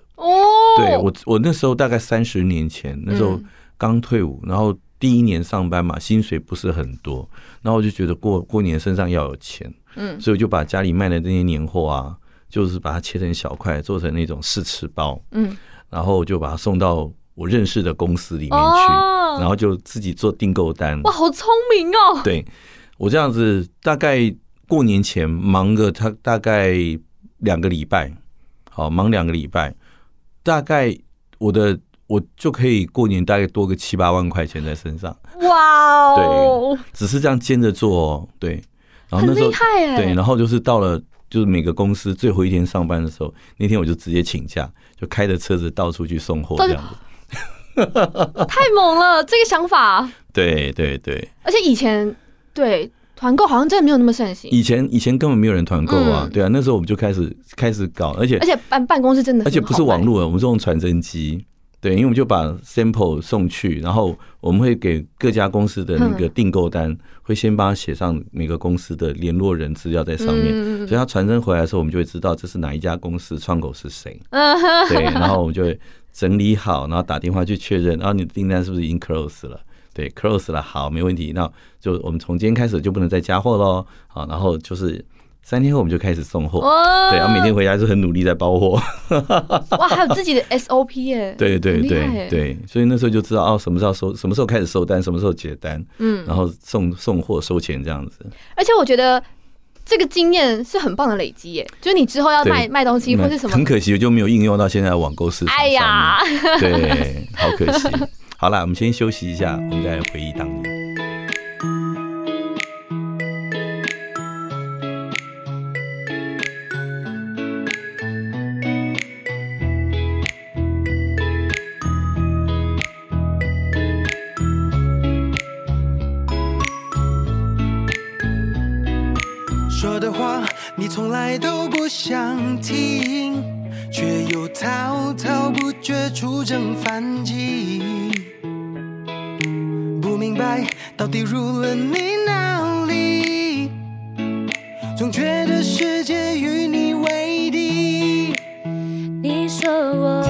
对我，我那时候大概三十年前，那时候刚退伍，然后第一年上班嘛，薪水不是很多，然后我就觉得过过年身上要有钱，嗯，所以我就把家里卖的那些年货啊，就是把它切成小块，做成那种试吃包，嗯，然后就把它送到我认识的公司里面去，然后就自己做订购单。哇，好聪明哦！对，我这样子大概过年前忙个他大概两个礼拜，好忙两个礼拜。大概我的我就可以过年大概多个七八万块钱在身上，哇哦！对，只是这样兼着做哦，对。然后那时候对，然后就是到了就是每个公司最后一天上班的时候，那天我就直接请假，就开着车子到处去送货，这样子。太猛了，这个想法。对对对，而且以前对。团购好像真的没有那么盛行。以前以前根本没有人团购啊，对啊，那时候我们就开始开始搞，而且而且办办公室真的，而且不是网络，我们是用传真机，对，因为我们就把 sample 送去，然后我们会给各家公司的那个订购单，会先帮他写上每个公司的联络人资料在上面，所以他传真回来的时候，我们就会知道这是哪一家公司，窗口是谁，对，然后我们就会整理好，然后打电话去确认，然后你的订单是不是已经 close 了。对，close 了，好，没问题。那就我们从今天开始就不能再加货喽。好，然后就是三天后我们就开始送货。哇对，然后每天回家就很努力在包货。哇，还有自己的 SOP 耶。对对对对，所以那时候就知道哦，什么时候收，什么时候开始收单，什么时候结单。嗯，然后送送货收钱这样子。而且我觉得这个经验是很棒的累积耶，就是你之后要卖卖东西或是什么，很可惜就没有应用到现在的网购市场。哎呀，对，好可惜。好了，我们先休息一下，我们再来回忆当年。从来都不想听，却又滔滔不绝出征反击。不明白到底入了你哪里，总觉得世界与你为敌。你说我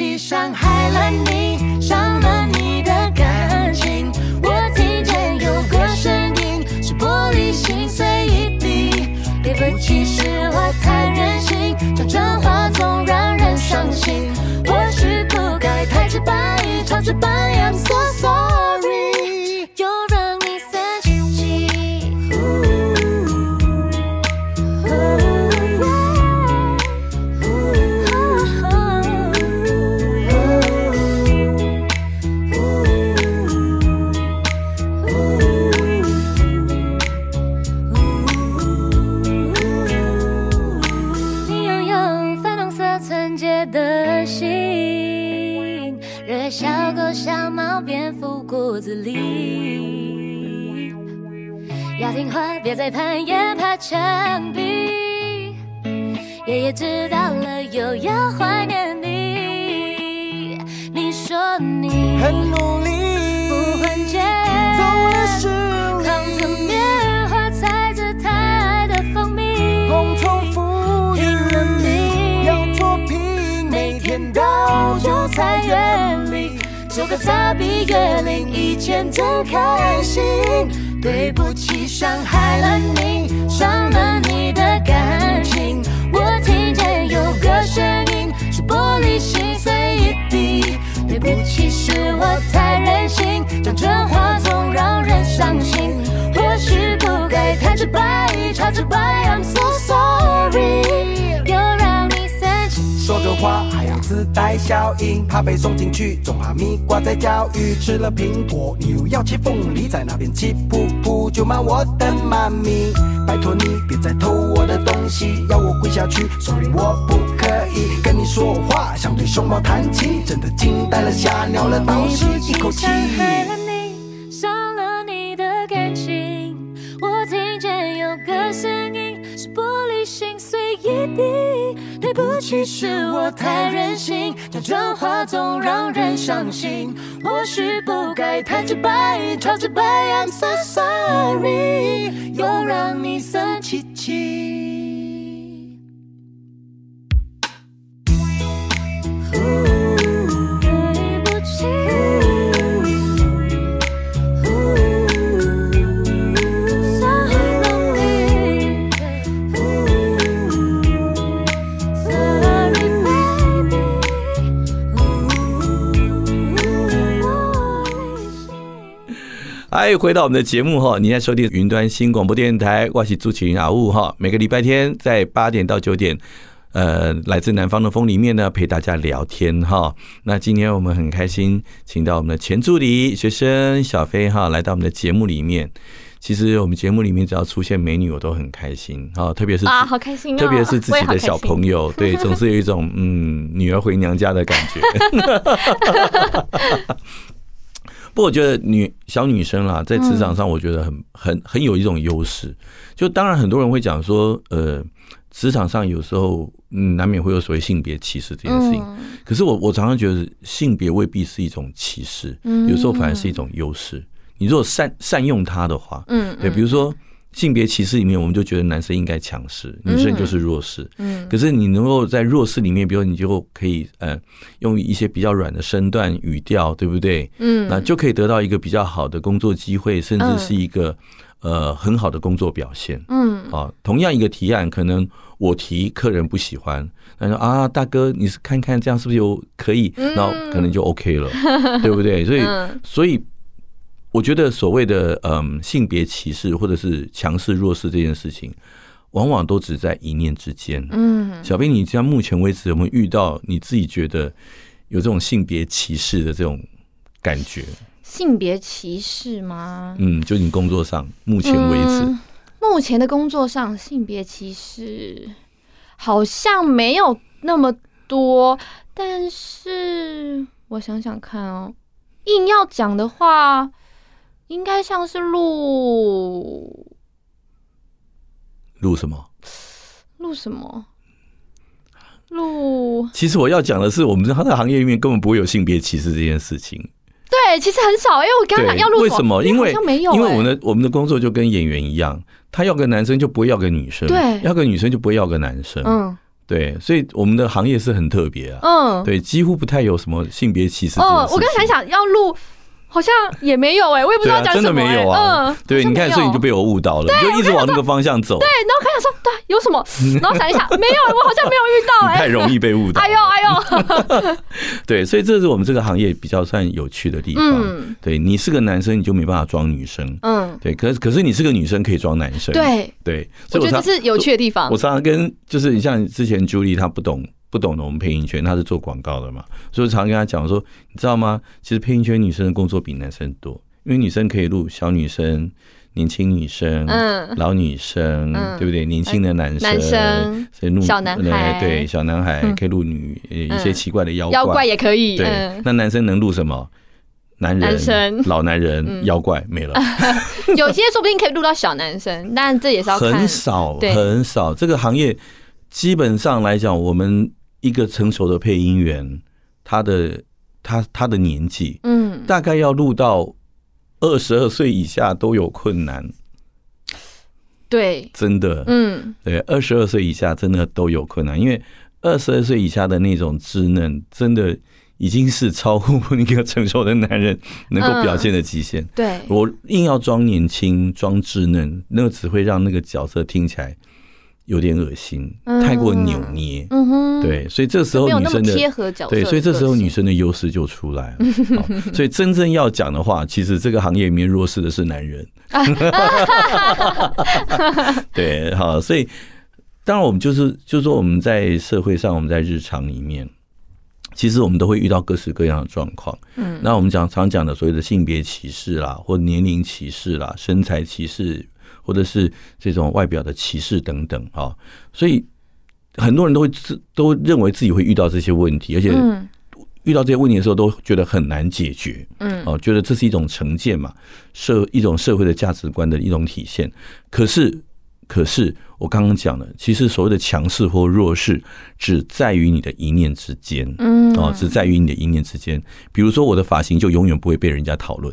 起，伤害了你，伤了你的感情。我听见有个声音，是玻璃心碎一地。对不起，是我太任性，讲真话总让人伤心。我是不该太直白，超直白，I'm so sorry。听话，别再攀岩爬墙壁。爷爷知道了，又要怀念你。你说你很努力，不还钱，走了十里，扛着棉花采着他爱的蜂蜜，共同富裕，拼了命要脱贫，每天到韭菜园里，收个杂比月领一千真开心。对不起，伤害了你，伤了你的感情。我听见有个声音，是玻璃心碎一地。对不起，是我太任性，讲真话总让人伤心。或许不该太直白，超直白，I'm so sorry，又让你生气。说着话自带效应，怕被送进去，种哈密瓜在教育。吃了苹果，你又要切凤梨，在那边气噗噗，就骂我的妈咪。拜托你别再偷我的东西，要我跪下去，sorry 我不可以跟你说话，想对熊猫弹琴，真的惊呆了，吓尿了，倒吸一口气。其实，我太任性，讲真话总让人伤心。或许不该太直白，超直白，I'm so sorry，又让你生气气。嗨，回到我们的节目哈，你在收听云端新广播电台，我是主持人阿雾哈。每个礼拜天在八点到九点，呃，来自南方的风里面呢，陪大家聊天哈。那今天我们很开心，请到我们的前助理学生小飞哈，来到我们的节目里面。其实我们节目里面只要出现美女，我都很开心哈，特别是啊，好开心，特别是自己的小朋友，对，总是有一种嗯，女儿回娘家的感觉。不过我觉得女小女生啦，在职场上，我觉得很很很有一种优势。就当然很多人会讲说，呃，职场上有时候嗯，难免会有所谓性别歧视这件事情。可是我我常常觉得性别未必是一种歧视，有时候反而是一种优势。你如果善善用它的话，嗯，对，比如说性别歧视里面，我们就觉得男生应该强势，女生就是弱势。嗯，可是你能够在弱势里面，比如你就可以呃用一些比较软的身段语调，对不对？嗯，那就可以得到一个比较好的工作机会，甚至是一个、嗯、呃很好的工作表现。嗯，啊，同样一个提案，可能我提客人不喜欢，他说啊大哥，你是看看这样是不是有可以，然后可能就 OK 了，嗯、对不对？所以所以。我觉得所谓的嗯性别歧视或者是强势弱势这件事情，往往都只在一念之间。嗯，小兵，你像目前为止有没有遇到你自己觉得有这种性别歧视的这种感觉？性别歧视吗？嗯，就你工作上目前为止，嗯、目前的工作上性别歧视好像没有那么多，但是我想想看哦，硬要讲的话。应该像是录录什么？录什么？录？其实我要讲的是，我们在行业里面根本不会有性别歧视这件事情。对，其实很少，因为我刚刚要录，为什么？因为没有，因为我们的我们的工作就跟演员一样，他要个男生就不会要个女生，对，要个女生就不会要个男生，嗯，对，所以我们的行业是很特别啊，嗯，对，几乎不太有什么性别歧视。哦，我刚才想要录。好像也没有哎、欸，我也不知道讲什么。真的没有啊。嗯，对，你看，所以你就被我误导了，你就一直往那个方向走。对，然后开始说，对，有什么？然后想一想，没有，我好像没有遇到哎、欸。太容易被误导。哎呦哎呦。对，所以这是我们这个行业比较算有趣的地方。嗯。对，你是个男生，你就没办法装女生。嗯。对，可是可是你是个女生，可以装男生。对对，我觉得这是有趣的地方。我常常跟就是你像之前 Julie 她不懂。不懂的，我们配音圈，他是做广告的嘛，所以常跟他讲说，你知道吗？其实配音圈女生的工作比男生多，因为女生可以录小女生、年轻女生、嗯、老女生，嗯、对不对？年轻的男生，男生所以录小男孩，对小男孩可以录女、嗯、一些奇怪的妖怪，妖怪也可以。对，嗯、那男生能录什么？男人、男生老男人、嗯、妖怪没了。有些说不定可以录到小男生，但这也是要很少，很少。这个行业基本上来讲，我们。一个成熟的配音员，他的他他的年纪，嗯，大概要录到二十二岁以下都有困难。对，真的，嗯，对，二十二岁以下真的都有困难，因为二十二岁以下的那种稚嫩，真的已经是超乎一个成熟的男人能够表现的极限。对，我硬要装年轻、装稚嫩，那个只会让那个角色听起来。有点恶心，太过扭捏，嗯哼，对，所以这时候女生的对，所以这时候女生的优势就出来了。所以真正要讲的话，其实这个行业里面弱势的是男人。对，好，所以当然我们就是就是说我们在社会上，我们在日常里面，其实我们都会遇到各式各样的状况。嗯，那我们讲常讲的所谓的性别歧视啦，或年龄歧视啦，身材歧视。或者是这种外表的歧视等等啊，所以很多人都会自都认为自己会遇到这些问题，而且遇到这些问题的时候都觉得很难解决，嗯，哦，觉得这是一种成见嘛，社一种社会的价值观的一种体现，可是。可是我刚刚讲了，其实所谓的强势或弱势，只在于你的一念之间，嗯，哦，只在于你的一念之间。比如说，我的发型就永远不会被人家讨论，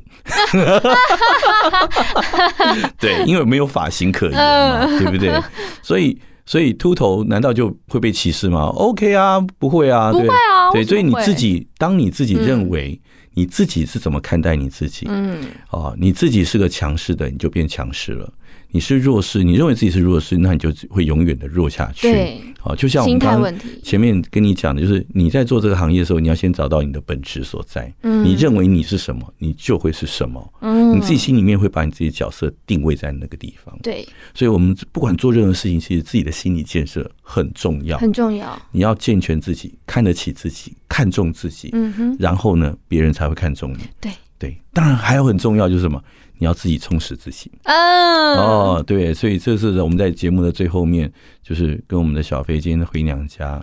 对，因为没有发型可言嘛，对不对？所以，所以秃头难道就会被歧视吗？OK 啊，不会啊，不会啊，对，所以你自己，当你自己认为你自己是怎么看待你自己，嗯，啊，你自己是个强势的，你就变强势了。你是弱势，你认为自己是弱势，那你就会永远的弱下去。对，好，就像我们刚刚前面跟你讲的，就是你在做这个行业的时候，你要先找到你的本质所在。嗯，你认为你是什么，你就会是什么。嗯，你自己心里面会把你自己角色定位在那个地方。对，所以我们不管做任何事情，其实自己的心理建设很重要，很重要。你要健全自己，看得起自己，看重自己。嗯哼，然后呢，别人才会看重你。对对，当然还有很重要就是什么？你要自己充实自己。嗯，哦，对，所以这是我们在节目的最后面，就是跟我们的小飞今天回娘家，哦、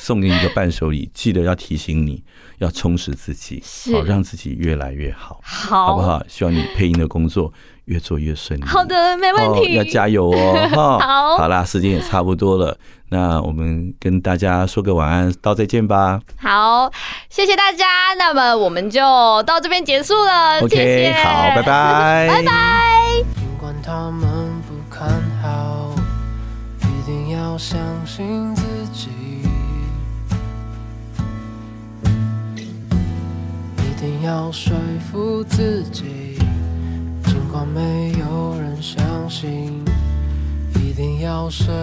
送给你一个伴手礼，记得要提醒你要充实自己，好让自己越来越好，好，好不好？希望你配音的工作越做越顺利。好的，没问题，哦、要加油哦！哈，好，好啦，时间也差不多了。那我们跟大家说个晚安，到再见吧。好，谢谢大家。那么我们就到这边结束了。OK，谢谢，好，拜拜，拜拜。一定要相信自己，一定要说服自己，尽管没有人相信，一定要说。